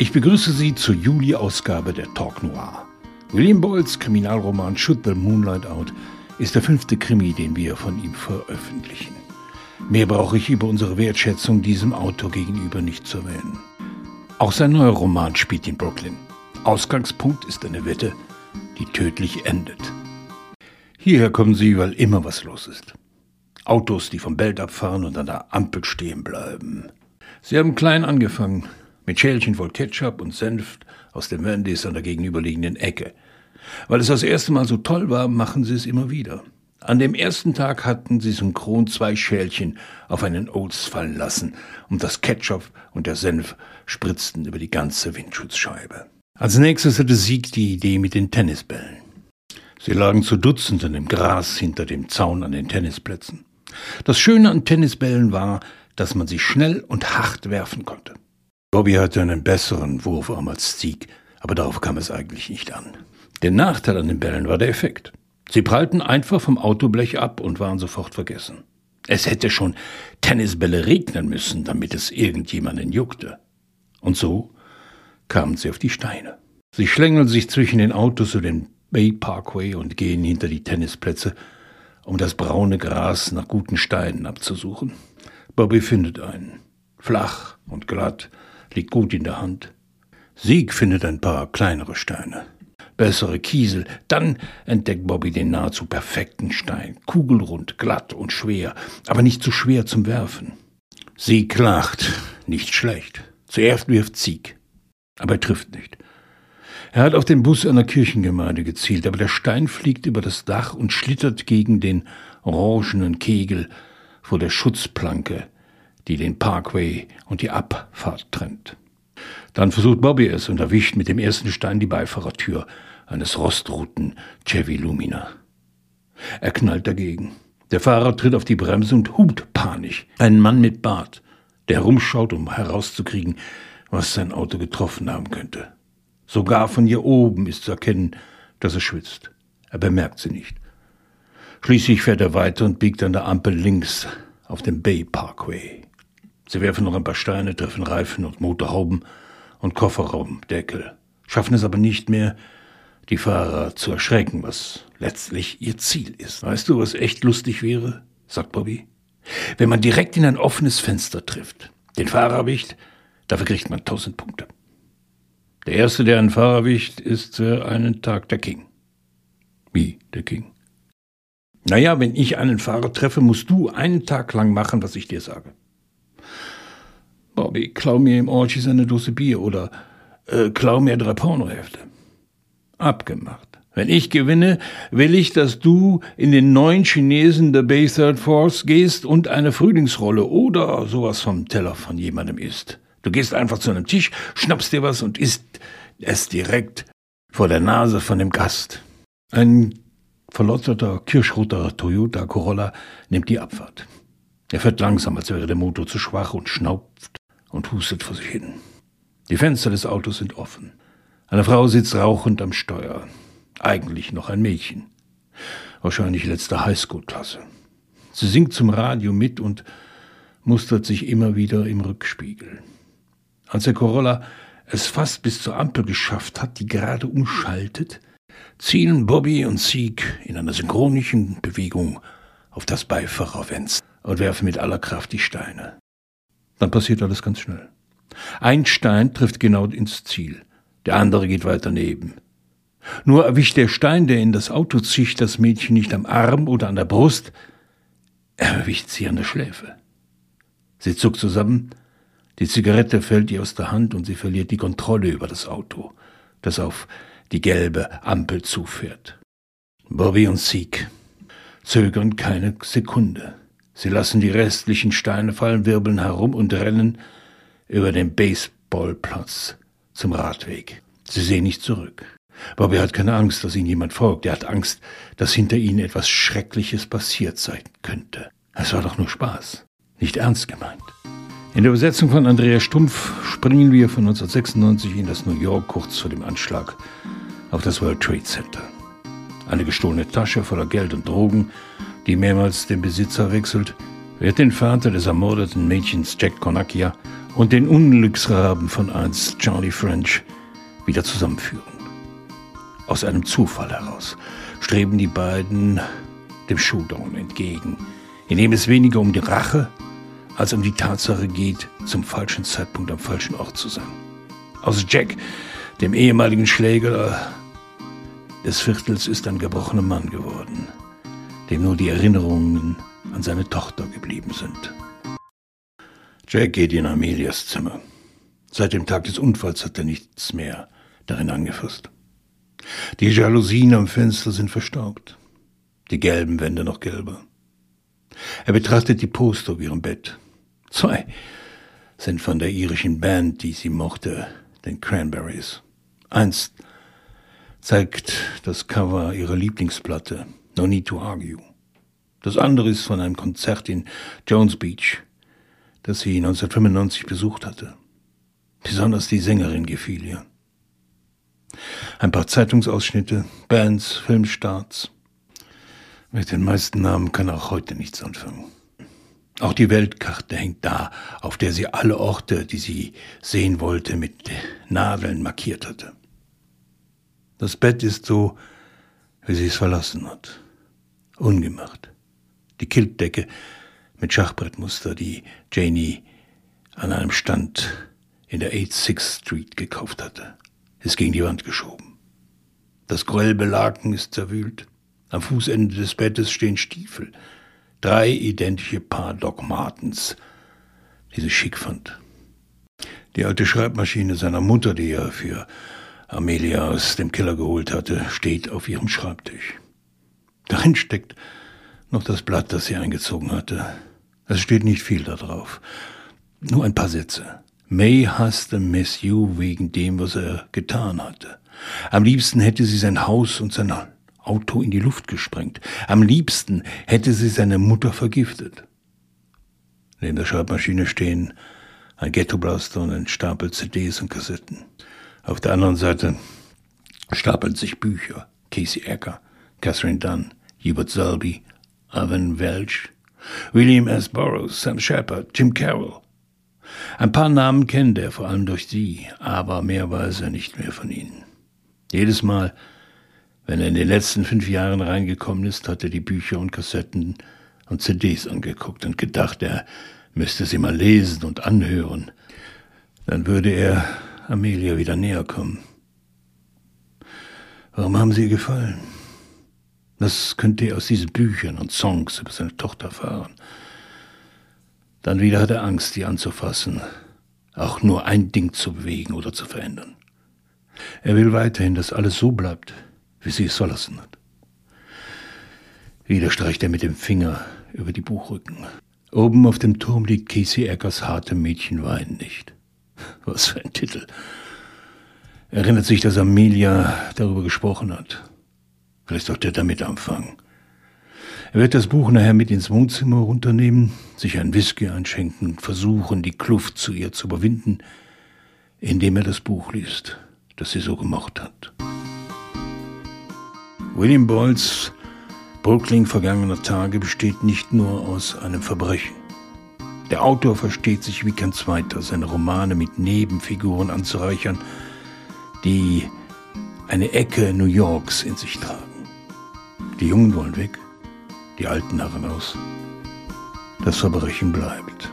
Ich begrüße Sie zur Juli-Ausgabe der Talk Noir. William Boyles Kriminalroman Shoot the Moonlight Out ist der fünfte Krimi, den wir von ihm veröffentlichen. Mehr brauche ich über unsere Wertschätzung diesem Autor gegenüber nicht zu erwähnen. Auch sein neuer Roman spielt in Brooklyn. Ausgangspunkt ist eine Wette, die tödlich endet. Hierher kommen Sie, weil immer was los ist. Autos, die vom Belt abfahren und an der Ampel stehen bleiben. Sie haben klein angefangen, mit Schälchen voll Ketchup und Senf aus dem Wendy's an der gegenüberliegenden Ecke. Weil es das erste Mal so toll war, machen sie es immer wieder. An dem ersten Tag hatten sie synchron zwei Schälchen auf einen Oats fallen lassen und das Ketchup und der Senf spritzten über die ganze Windschutzscheibe. Als nächstes hatte Sieg die Idee mit den Tennisbällen. Sie lagen zu Dutzenden im Gras hinter dem Zaun an den Tennisplätzen. Das Schöne an Tennisbällen war, dass man sie schnell und hart werfen konnte. Bobby hatte einen besseren Wurfarm als Sieg, aber darauf kam es eigentlich nicht an. Der Nachteil an den Bällen war der Effekt. Sie prallten einfach vom Autoblech ab und waren sofort vergessen. Es hätte schon Tennisbälle regnen müssen, damit es irgendjemanden juckte. Und so kamen sie auf die Steine. Sie schlängeln sich zwischen den Autos und den Bay Parkway und gehen hinter die Tennisplätze, um das braune Gras nach guten Steinen abzusuchen. Bobby findet einen. Flach und glatt, liegt gut in der Hand. Sieg findet ein paar kleinere Steine. Bessere Kiesel. Dann entdeckt Bobby den nahezu perfekten Stein. Kugelrund, glatt und schwer, aber nicht zu schwer zum Werfen. Sieg lacht. Nicht schlecht. Zuerst wirft Sieg. Aber er trifft nicht. Er hat auf den Bus einer Kirchengemeinde gezielt, aber der Stein fliegt über das Dach und schlittert gegen den orangenen Kegel vor der Schutzplanke, die den Parkway und die Abfahrt trennt. Dann versucht Bobby es und erwischt mit dem ersten Stein die Beifahrertür eines rostroten Chevy Lumina. Er knallt dagegen. Der Fahrer tritt auf die Bremse und hupt panisch. Ein Mann mit Bart, der herumschaut, um herauszukriegen, was sein Auto getroffen haben könnte. Sogar von hier oben ist zu erkennen, dass er schwitzt. Er bemerkt sie nicht. Schließlich fährt er weiter und biegt an der Ampel links auf dem Bay Parkway. Sie werfen noch ein paar Steine, treffen Reifen und Motorhauben und Kofferraumdeckel, schaffen es aber nicht mehr, die Fahrer zu erschrecken, was letztlich ihr Ziel ist. Weißt du, was echt lustig wäre? sagt Bobby. Wenn man direkt in ein offenes Fenster trifft, den Fahrer erwischt, dafür kriegt man tausend Punkte. Der Erste, der einen Fahrer erwischt, ist für einen Tag der King. Wie der King? Naja, wenn ich einen Fahrer treffe, musst du einen Tag lang machen, was ich dir sage. Bobby, klau mir im Orchis eine Dose Bier oder äh, klau mir drei Pornohefte. Abgemacht. Wenn ich gewinne, will ich, dass du in den neuen Chinesen der Bay Third Force gehst und eine Frühlingsrolle oder sowas vom Teller von jemandem isst. Du gehst einfach zu einem Tisch, schnappst dir was und isst es direkt vor der Nase von dem Gast. Ein verlotterter, kirschroter Toyota Corolla nimmt die Abfahrt. Er fährt langsam, als wäre der Motor zu schwach und schnauft und hustet vor sich hin. Die Fenster des Autos sind offen. Eine Frau sitzt rauchend am Steuer. Eigentlich noch ein Mädchen. Wahrscheinlich letzte Highschool-Klasse. Sie singt zum Radio mit und mustert sich immer wieder im Rückspiegel. Als der Corolla es fast bis zur Ampel geschafft hat, die gerade umschaltet, zielen Bobby und Sieg in einer synchronischen Bewegung auf das Beifahrerfenster und werfen mit aller Kraft die Steine. Dann passiert alles ganz schnell. Ein Stein trifft genau ins Ziel, der andere geht weiter neben. Nur erwischt der Stein, der in das Auto zischt, das Mädchen nicht am Arm oder an der Brust, er erwischt sie an der Schläfe. Sie zuckt zusammen, die Zigarette fällt ihr aus der Hand und sie verliert die Kontrolle über das Auto, das auf die gelbe Ampel zufährt. Bobby und Sieg zögern keine Sekunde. Sie lassen die restlichen Steine fallen, wirbeln herum und rennen über den Baseballplatz zum Radweg. Sie sehen nicht zurück. Bobby hat keine Angst, dass ihnen jemand folgt. Er hat Angst, dass hinter ihnen etwas Schreckliches passiert sein könnte. Es war doch nur Spaß, nicht ernst gemeint. In der Übersetzung von Andreas Stumpf springen wir von 1996 in das New York kurz vor dem Anschlag auf das World Trade Center. Eine gestohlene Tasche voller Geld und Drogen die mehrmals den Besitzer wechselt, wird den Vater des ermordeten Mädchens Jack Conakia und den Unglücksraben von einst Charlie French wieder zusammenführen. Aus einem Zufall heraus streben die beiden dem Showdown entgegen, in dem es weniger um die Rache als um die Tatsache geht, zum falschen Zeitpunkt am falschen Ort zu sein. Aus Jack, dem ehemaligen Schläger des Viertels, ist ein gebrochener Mann geworden, dem nur die Erinnerungen an seine Tochter geblieben sind. Jack geht in Amelias Zimmer. Seit dem Tag des Unfalls hat er nichts mehr darin angefasst. Die Jalousien am Fenster sind verstaubt, die gelben Wände noch gelber. Er betrachtet die Poster auf ihrem Bett. Zwei sind von der irischen Band, die sie mochte, den Cranberries. Eins zeigt das Cover ihrer Lieblingsplatte, No Need to Argue. Das andere ist von einem Konzert in Jones Beach, das sie 1995 besucht hatte. Besonders die Sängerin gefiel ihr. Ein paar Zeitungsausschnitte, Bands, Filmstarts. Mit den meisten Namen kann auch heute nichts anfangen. Auch die Weltkarte hängt da, auf der sie alle Orte, die sie sehen wollte, mit Nadeln markiert hatte. Das Bett ist so, wie sie es verlassen hat. Ungemacht. Die Kiltdecke mit Schachbrettmuster, die Janie an einem Stand in der 86th Street gekauft hatte, ist gegen die Wand geschoben. Das grellbe Laken ist zerwühlt. Am Fußende des Bettes stehen Stiefel. Drei identische Paar Doc Martens, die sie schick fand. Die alte Schreibmaschine seiner Mutter, die er für Amelia aus dem Keller geholt hatte, steht auf ihrem Schreibtisch. Darin steckt noch das Blatt, das sie eingezogen hatte. Es steht nicht viel da drauf. Nur ein paar Sätze. May hasste Miss You wegen dem, was er getan hatte. Am liebsten hätte sie sein Haus und sein Auto in die Luft gesprengt. Am liebsten hätte sie seine Mutter vergiftet. Neben der Schreibmaschine stehen ein Ghettoblaster und ein Stapel CDs und Kassetten. Auf der anderen Seite stapeln sich Bücher. Casey Ecker, Catherine Dunn, Hubert Selby, Evan Welch, William S. Burroughs, Sam Shepard, Jim Carroll. Ein paar Namen kennt er, vor allem durch sie, aber mehr weiß er nicht mehr von ihnen. Jedes Mal, wenn er in den letzten fünf Jahren reingekommen ist, hat er die Bücher und Kassetten und CDs angeguckt und gedacht, er müsste sie mal lesen und anhören. Dann würde er Amelia wieder näher kommen. Warum haben sie ihr gefallen? Das könnte er aus diesen Büchern und Songs über seine Tochter erfahren. Dann wieder hat er Angst, sie anzufassen, auch nur ein Ding zu bewegen oder zu verändern. Er will weiterhin, dass alles so bleibt, wie sie es verlassen hat. Wieder streicht er mit dem Finger über die Buchrücken. Oben auf dem Turm liegt Casey Eckers harte Mädchen weinen nicht. Was für ein Titel. Erinnert sich, dass Amelia darüber gesprochen hat. Vielleicht sollte er damit anfangen. Er wird das Buch nachher mit ins Wohnzimmer runternehmen, sich ein Whisky einschenken versuchen, die Kluft zu ihr zu überwinden, indem er das Buch liest, das sie so gemocht hat. William Boyles Brooklyn vergangener Tage besteht nicht nur aus einem Verbrechen. Der Autor versteht sich wie kein zweiter, seine Romane mit Nebenfiguren anzureichern, die eine Ecke New Yorks in sich tragen. Die Jungen wollen weg, die Alten harren aus. Das Verbrechen bleibt.